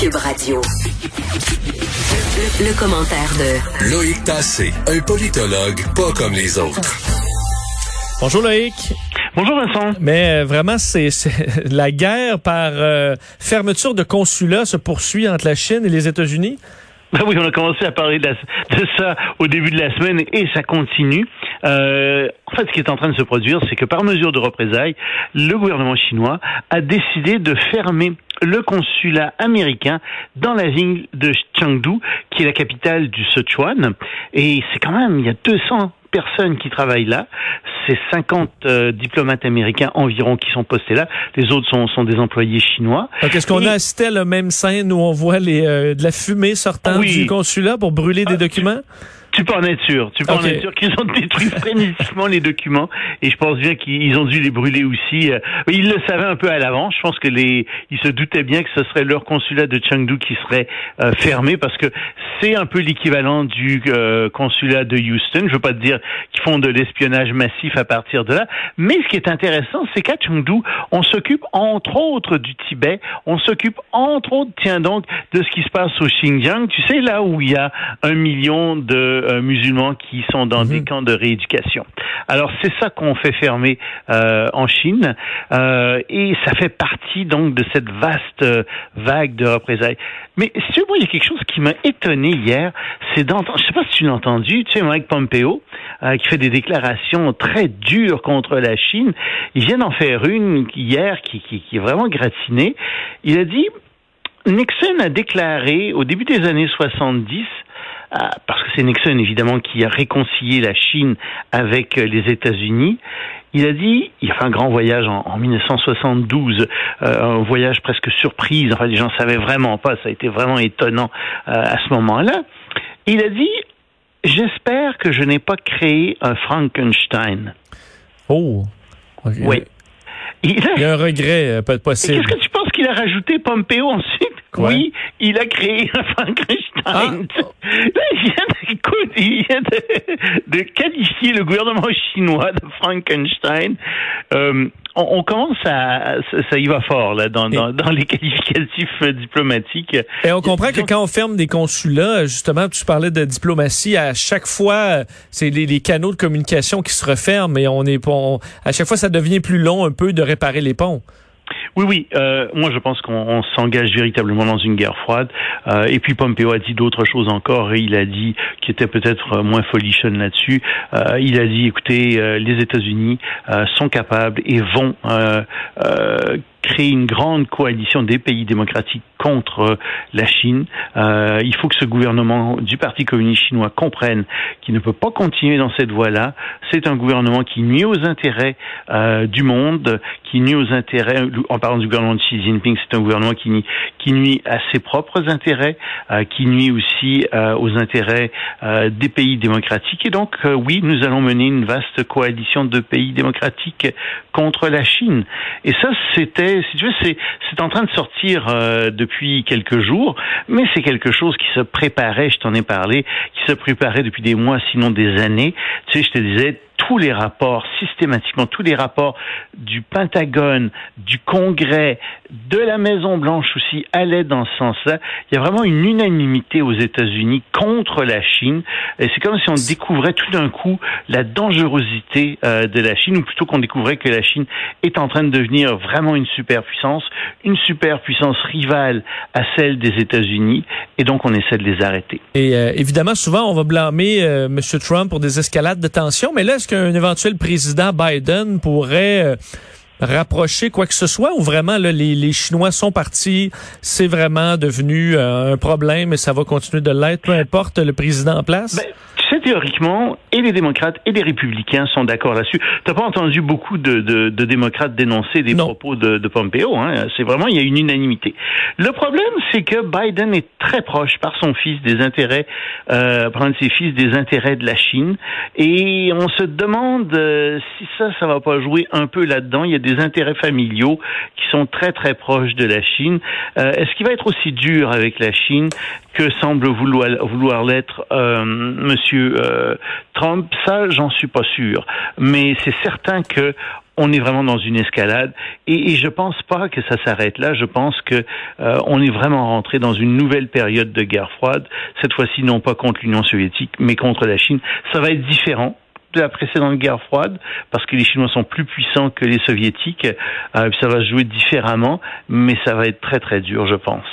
Cube Radio. Le, commentaire de Loïc Tassé, un politologue pas comme les autres. Bonjour Loïc. Bonjour Vincent. Mais euh, vraiment, c'est la guerre par euh, fermeture de consulats se poursuit entre la Chine et les États-Unis. Ben oui, on a commencé à parler de, ça au début de la semaine et ça continue. Euh, en fait, ce qui est en train de se produire, c'est que par mesure de représailles, le gouvernement chinois a décidé de fermer le consulat américain dans la ville de Chengdu, qui est la capitale du Sichuan. Et c'est quand même, il y a 200 personnes qui travaillent là. C'est 50 euh, diplomates américains environ qui sont postés là. Les autres sont, sont des employés chinois. Est-ce qu'on a assisté à la même scène où on voit les, euh, de la fumée sortant du consulat pour brûler des ah, documents? Tu peux en être sûr. Tu peux en être sûr qu'ils ont détruit frénétiquement les documents et je pense bien qu'ils ont dû les brûler aussi. Euh, ils le savaient un peu à l'avance. Je pense que les, ils se doutaient bien que ce serait leur consulat de Chengdu qui serait euh, fermé parce que c'est un peu l'équivalent du euh, consulat de Houston. Je veux pas te dire qu'ils font de l'espionnage massif à partir de là, mais ce qui est intéressant, c'est qu'à Chengdu, on s'occupe entre autres du Tibet, on s'occupe entre autres, tiens donc, de ce qui se passe au Xinjiang. Tu sais là où il y a un million de euh, musulmans qui sont dans des mhm. camps de rééducation. Alors c'est ça qu'on fait fermer euh, en Chine euh, et ça fait partie donc de cette vaste vague de représailles. Mais si tu veux, il y a quelque chose qui m'a étonné hier, c'est d'entendre, je sais pas si tu l'as entendu, tu sais Mike Pompeo qui fait des déclarations très dures contre la Chine. Il vient d'en faire une hier qui, qui, qui est vraiment gratinée. Il a dit Nixon a déclaré au début des années 70 ah, parce que c'est Nixon évidemment qui a réconcilié la Chine avec euh, les États-Unis. Il a dit, il a fait un grand voyage en, 1972, euh, un voyage presque surprise. Enfin, les gens savaient vraiment pas. Ça a été vraiment étonnant euh, à ce moment-là. Il a dit, j'espère que je n'ai pas créé un Frankenstein. Oh. Oui. Il, y a un regret, possible. Qu'est-ce que tu penses qu'il a rajouté Pompeo ensuite? Oui, il a créé un Frankenstein. Ah. il vient, écoute, il vient de, qualifier le gouvernement chinois de Frankenstein. Euh, on, commence à, ça, y va fort là dans, dans, les qualificatifs diplomatiques. Et on comprend que quand on ferme des consulats, justement, tu parlais de diplomatie, à chaque fois, c'est les, canaux de communication qui se referment et on est, on, à chaque fois, ça devient plus long un peu de réparer les ponts. Oui, oui. Euh, moi, je pense qu'on s'engage véritablement dans une guerre froide. Euh, et puis Pompeo a dit d'autres choses encore. Et il a dit, qui était peut-être moins folichonne là-dessus. Euh, il a dit, écoutez, les États-Unis sont capables et vont créer une grande coalition des pays démocratiques contre la Chine. Euh, il faut que ce gouvernement du Parti communiste chinois comprenne qu'il ne peut pas continuer dans cette voie-là. C'est un gouvernement qui nuit aux intérêts euh, du monde, qui nuit aux intérêts, en parlant du gouvernement de Xi Jinping, c'est un gouvernement qui nuit, qui nuit à ses propres intérêts, euh, qui nuit aussi euh, aux intérêts euh, des pays démocratiques. Et donc, oui, nous allons mener une vaste coalition de pays démocratiques contre la Chine. Et ça, c'était, si tu veux, c'est, c'est en train de sortir depuis quelques jours, mais c'est quelque chose qui se préparait, je t'en ai parlé, qui se préparait depuis des mois, sinon des années. Tu sais, je te disais, tous les rapports, systématiquement tous les rapports du Pentagone, du Congrès, de la Maison Blanche aussi allaient dans ce sens-là. Il y a vraiment une unanimité aux États-Unis contre la Chine. Et c'est comme si on découvrait tout d'un coup la dangerosité euh, de la Chine, ou plutôt qu'on découvrait que la Chine est en train de devenir vraiment une superpuissance, une superpuissance rivale à celle des États-Unis, et donc on essaie de les arrêter. Et euh, évidemment, souvent on va blâmer euh, M. Trump pour des escalades de tension, mais là, est-ce qu'un éventuel président Biden pourrait euh, rapprocher quoi que ce soit ou vraiment là, les, les Chinois sont partis, c'est vraiment devenu euh, un problème et ça va continuer de l'être, peu importe le président en place? Ben, théoriquement, et les démocrates et les républicains sont d'accord là-dessus. T'as pas entendu beaucoup de, de, de démocrates dénoncer des propos de, de Pompeo. Hein? C'est vraiment, il y a une unanimité. Le problème, c'est que Biden est très proche par son fils des intérêts, euh, par un de ses fils des intérêts de la Chine, et on se demande euh, si ça, ça va pas jouer un peu là-dedans. Il y a des intérêts familiaux qui sont très très proches de la Chine. Euh, Est-ce qu'il va être aussi dur avec la Chine que semble vouloir, vouloir l'être euh, Euh, Trump Ça, j'en suis pas sûr. Mais c'est certain que on est vraiment dans une escalade et, et je pense pas que ça s'arrête là. Je pense que euh, on est vraiment rentré dans une nouvelle période de guerre froide. Cette fois-ci, non pas contre l'Union soviétique, mais contre la Chine. Ça va être différent de la précédente guerre froide, parce que les Chinois sont plus puissants que les Soviétiques. Euh, ça va se jouer différemment, mais ça va être très très dur, je pense.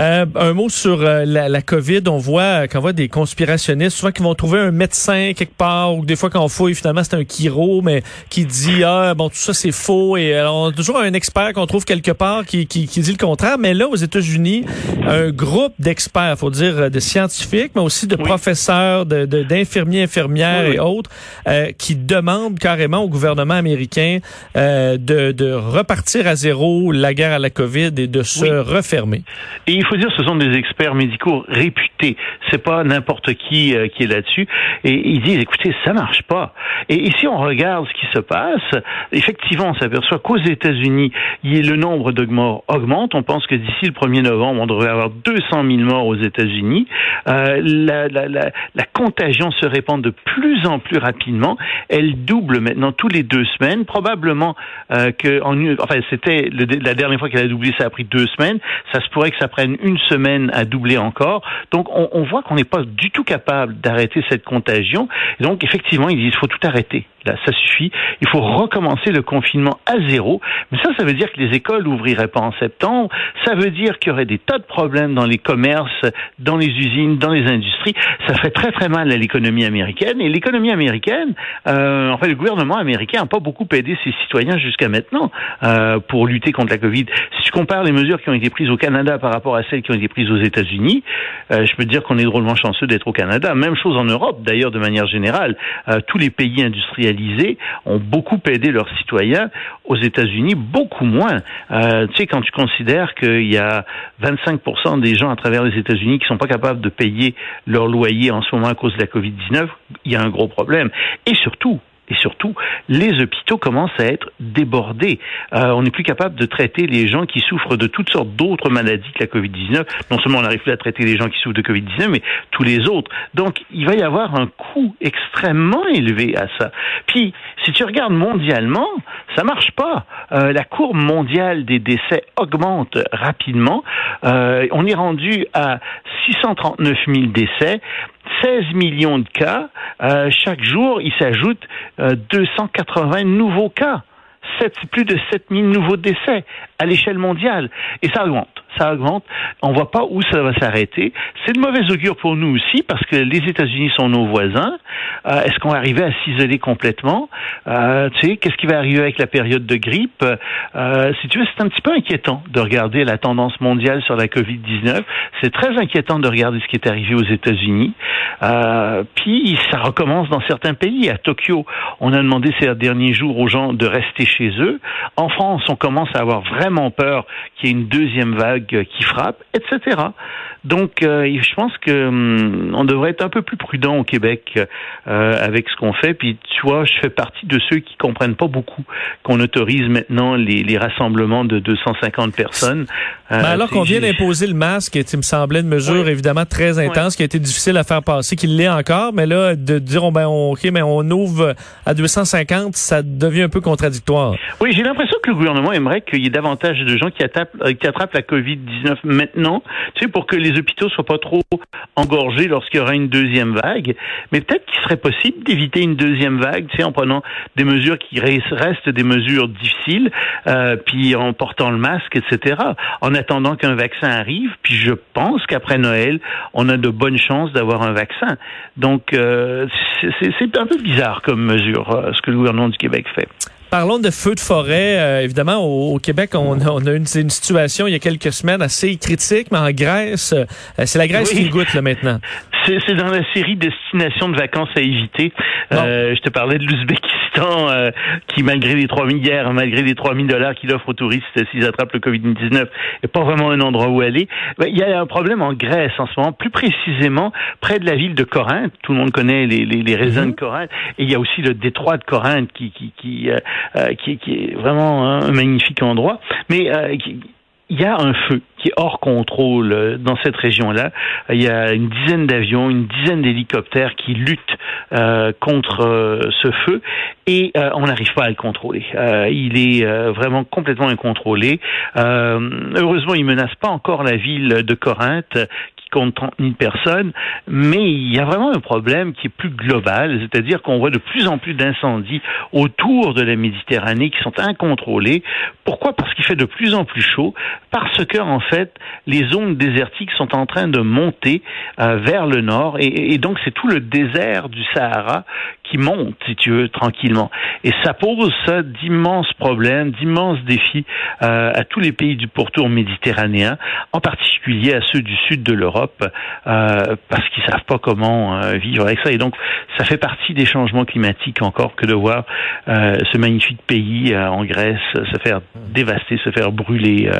Euh, un mot sur euh, la, la, COVID. On voit quand on voit des conspirationnistes, souvent qui vont trouver un médecin quelque part, ou des fois quand on fouille, finalement c'est un chiro, mais qui dit ah bon tout ça c'est faux. Et alors on a toujours un expert qu'on trouve quelque part qui, qui, qui, dit le contraire. Mais là aux États-Unis, un groupe d'experts, faut dire euh, de scientifiques, mais aussi de professeurs, de d'infirmiers, infirmières et autres, euh, qui demandent carrément au gouvernement américain euh, de, de repartir à zéro la guerre à la COVID et de se refermer. Et il faut dire, ce sont des experts médicaux réputés. C'est pas n'importe qui euh, qui est là-dessus. Et ils disent, écoutez, ça marche pas. Et, ici, on regarde ce qui se passe, effectivement, on s'aperçoit qu'aux États-Unis, le nombre de morts augmente. On pense que d'ici le 1er novembre, on devrait avoir 200 000 morts aux États-Unis. Euh, la, la, la, la, contagion se répand de plus en plus rapidement. Elle double maintenant tous les deux semaines. Probablement euh, que, en, enfin, c'était la dernière fois qu'elle a doublé, ça a pris deux semaines. Ça se pourrait que ça prenne une semaine à doubler encore. Donc, on, on voit qu'on n'est pas du tout capable d'arrêter cette contagion. Et donc, effectivement, ils disent faut tout arrêter. Là, ça suffit. Il faut recommencer le confinement à zéro. Mais ça, ça veut dire que les écoles n'ouvriraient pas en septembre. Ça veut dire qu'il y aurait des tas de problèmes dans les commerces, dans les usines, dans les industries. Ça ferait très très mal à l'économie américaine. Et l'économie américaine, euh, en fait, le gouvernement américain n'a pas beaucoup aidé ses citoyens jusqu'à maintenant euh, pour lutter contre la Covid. Si tu compares les mesures qui ont été prises au Canada par rapport à celles qui ont été prises aux États-Unis, euh, je peux dire qu'on est drôlement chanceux d'être au Canada. Même chose en Europe, d'ailleurs, de manière générale. Euh, tous les pays industriels ont beaucoup aidé leurs citoyens. Aux États-Unis, beaucoup moins. Euh, tu sais, quand tu considères qu'il y a 25% des gens à travers les États-Unis qui sont pas capables de payer leur loyer en ce moment à cause de la COVID-19, il y a un gros problème. Et surtout, et surtout, les hôpitaux commencent à être débordés. Euh, on n'est plus capable de traiter les gens qui souffrent de toutes sortes d'autres maladies que la COVID-19. Non seulement on n'arrive plus à traiter les gens qui souffrent de COVID-19, mais tous les autres. Donc, il va y avoir un coût extrêmement élevé à ça. Puis, si tu regardes mondialement, ça marche pas. Euh, la courbe mondiale des décès augmente rapidement. Euh, on est rendu à 639 000 décès. 16 millions de cas. Euh, chaque jour, il s'ajoute euh, 280 nouveaux cas. 7, plus de 7000 nouveaux décès à l'échelle mondiale. Et ça augmente ça augmente. On voit pas où ça va s'arrêter. C'est de mauvais augure pour nous aussi parce que les États-Unis sont nos voisins. Euh, est-ce qu'on va arriver à s'isoler complètement? Euh, Tu sais, qu'est-ce qui va arriver avec la période de grippe? Euh, Si tu veux, c'est un petit peu inquiétant de regarder la tendance mondiale sur la Covid-19. C'est très inquiétant de regarder ce qui est arrivé aux États-Unis. Puis ça recommence dans certains pays. À Tokyo, on a demandé ces derniers jours aux gens de rester chez eux. En France, on commence à avoir vraiment peur qu'il y ait une deuxième vague qui frappe, etc. Donc, euh, je pense que hum, on devrait être un peu plus prudent au Québec euh, avec ce qu'on fait. Puis, tu vois, je fais partie de ceux qui comprennent pas beaucoup qu'on autorise maintenant les, les, rassemblements de 250 personnes. Euh, ben alors qu'on vient d'imposer le masque, il me semblait une mesure évidemment très intense qui a été difficile à faire passer, qu'il l'est encore, mais là, de dire, oh, ben, on, ok, mais on ouvre à 250, ça devient un peu contradictoire. Oui, j'ai l'impression que le gouvernement aimerait qu'il y ait davantage de gens qui attrapent, qui attrapent la COVID-19 maintenant, tu sais, pour que les hôpitaux soient pas trop engorgés lorsqu'il y aura une deuxième vague. Mais peut-être qu'il serait possible d'éviter une deuxième vague, tu sais, en prenant des mesures qui restent des mesures difficiles, euh, puis en portant le masque, etc. En attendant qu'un vaccin arrive, puis je pense qu'après Noël, on a de bonnes chances d'avoir un vaccin. Donc, euh, c'est un peu bizarre comme mesure, euh, ce que le gouvernement du Québec fait. Parlons de feux de forêt. Euh, évidemment, au, Québec, on, on a une, une, situation il y a quelques semaines assez critique, mais en Grèce, euh, c'est la Grèce qui goûte là maintenant. C'est dans la série Destinations de vacances à éviter. Euh, je te parlais de l'Ouzbékistan euh, qui, malgré les 3 000 guerres, malgré les 3 000 dollars qu'il offre aux touristes s'ils attrapent le Covid-19, n'est pas vraiment un endroit où aller. Ben, il y a un problème en Grèce en ce moment, plus précisément près de la ville de Corinthe. Tout le monde connaît les, les, les raisins de mhm. Corinthe. Et il y a aussi le détroit de Corinthe qui, qui, qui, euh, qui, qui, est vraiment un magnifique endroit. Mais qui, il y a un feu qui est hors contrôle euh, dans cette région-là. Il y a une dizaine d'avions, une dizaine d'hélicoptères qui luttent euh, contre euh, ce feu et on n'arrive pas à le contrôler. il est vraiment complètement incontrôlé. heureusement, il menace pas encore la ville de Corinthe compte 30 000 personnes, mais il y a vraiment un problème qui est plus global, c'est-à-dire qu'on voit de plus en plus d'incendies autour de la Méditerranée qui sont incontrôlés. Pourquoi? Parce qu'il fait de plus en plus chaud, parce que en fait, les zones désertiques sont en train de monter euh, vers le nord, et, et donc c'est tout le désert du Sahara qui monte, si tu veux, tranquillement. Et ça pose ça d'immenses problèmes, d'immenses défis euh, à tous les pays du pourtour méditerranéen, en particulier à ceux du sud de l'Europe euh, parce qu'ils savent pas comment euh, vivre avec ça. Et donc, ça fait partie des changements climatiques encore que de voir ce magnifique pays en Grèce se faire dévaster, se faire brûler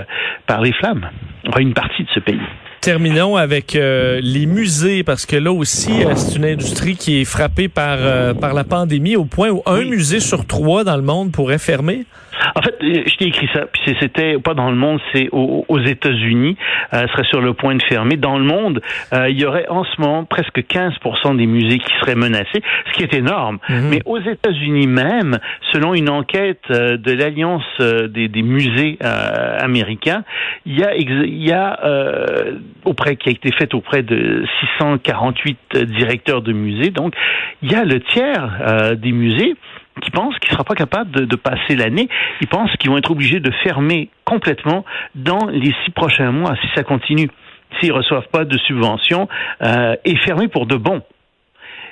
par les flammes. Enfin, une partie de ce pays. Terminons avec les musées parce que là aussi c'est une industrie qui est frappée par par la pandémie au point où un musée sur trois dans le monde pourrait fermer. En fait, je t'ai écrit ça, puis c'était pas dans le monde, c'est aux, États-Unis, euh, serait sur le point de fermer. Dans le monde, euh, il y aurait en ce moment presque 15% des musées qui seraient menacés, ce qui est énorme. Mhm. Mais aux États-Unis même, selon une enquête euh, de l'Alliance euh, des, des, musées américains, il y a, il y a auprès qui a été faite auprès de 648 directeurs de musées, donc il y a le tiers des musées qui pensent qu'ils ne seront pas capables de, passer l'année. Ils pensent qu'ils vont être obligés de fermer complètement dans les six prochains mois si ça continue, s'ils ne reçoivent pas de subventions euh, et fermer pour de bon.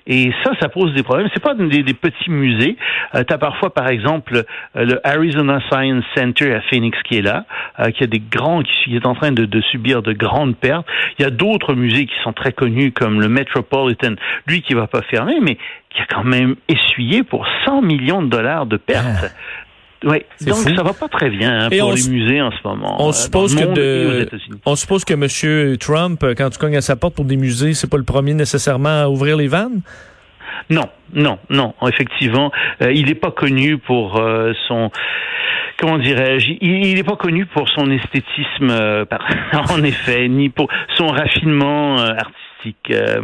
Et ça, ça pose des problèmes. C'est pas des, petits musées. Euh, tu parfois, par exemple, euh, le Arizona Science Center à Phoenix qui est là, euh, qui a des grands, qui est en train de, de subir de grandes pertes. Il y a d'autres musées qui sont très connus, comme le Metropolitan, lui qui va pas fermer, mais qui a quand même essuyé pour 100 millions de dollars de pertes. Ah. Oui, donc ça va pas très bien hein, pour les musées en ce moment. On euh, suppose que de, on suppose que M. Trump, euh, quand tu cognes à sa porte pour des musées, c'est pas le premier nécessairement à ouvrir les vannes? Non, non, non. Effectivement, euh, il n'est pas connu pour son comment dirais-je, il n'est pas connu pour son esthétisme, en effet, ni pour son raffinement artistique euh,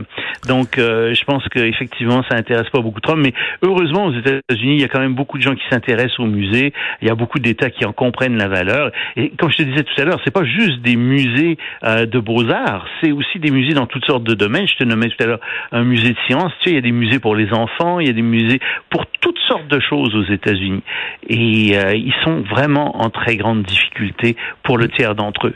donc, euh, je pense qu'effectivement, ça intéresse pas beaucoup Trump. Mais heureusement, aux États-Unis, il y a quand même beaucoup de gens qui s'intéressent aux musées. Il y a beaucoup d'États qui en comprennent la valeur. Et comme je te disais tout à l'heure, c'est pas juste des musées euh, de beaux-arts, c'est aussi des musées dans toutes sortes de domaines. Je te nommais tout à l'heure un musée de sciences. Tu sais, il y a des musées pour les enfants, il y a des musées pour toutes sortes de choses aux États-Unis. Et ils sont vraiment en très grande difficulté pour le tiers d'entre eux.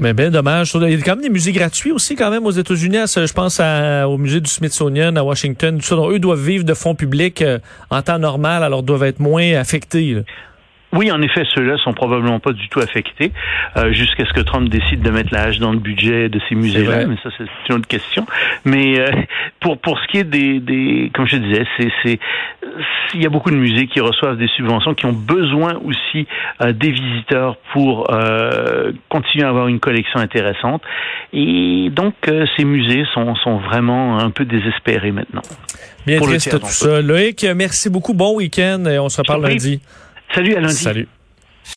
Mais ben dommage. Il y a quand même des musées gratuits aussi quand même aux États-Unis. Je pense au musée du Smithsonian à Washington. Tout ça, eux doivent vivre de fonds publics euh, en temps normal, alors doivent être moins affectés. Oui, en effet, ceux-là sont probablement pas du tout affectés euh, jusqu'à ce que Trump décide de mettre l'âge dans le budget de ces musées-là. Mais ça, c'est une autre question. Mais euh, pour pour ce qui est des, des comme je disais, c'est c'est il y a beaucoup de musées qui reçoivent des subventions, qui ont besoin aussi euh, des visiteurs pour euh, continuer à avoir une collection intéressante. Et donc, ces musées sont sont vraiment un peu désespérés maintenant. Bien triste tout ça. Loïc, merci beaucoup. Bon week-end et on se reparle lundi. Salut à lundi. Salut.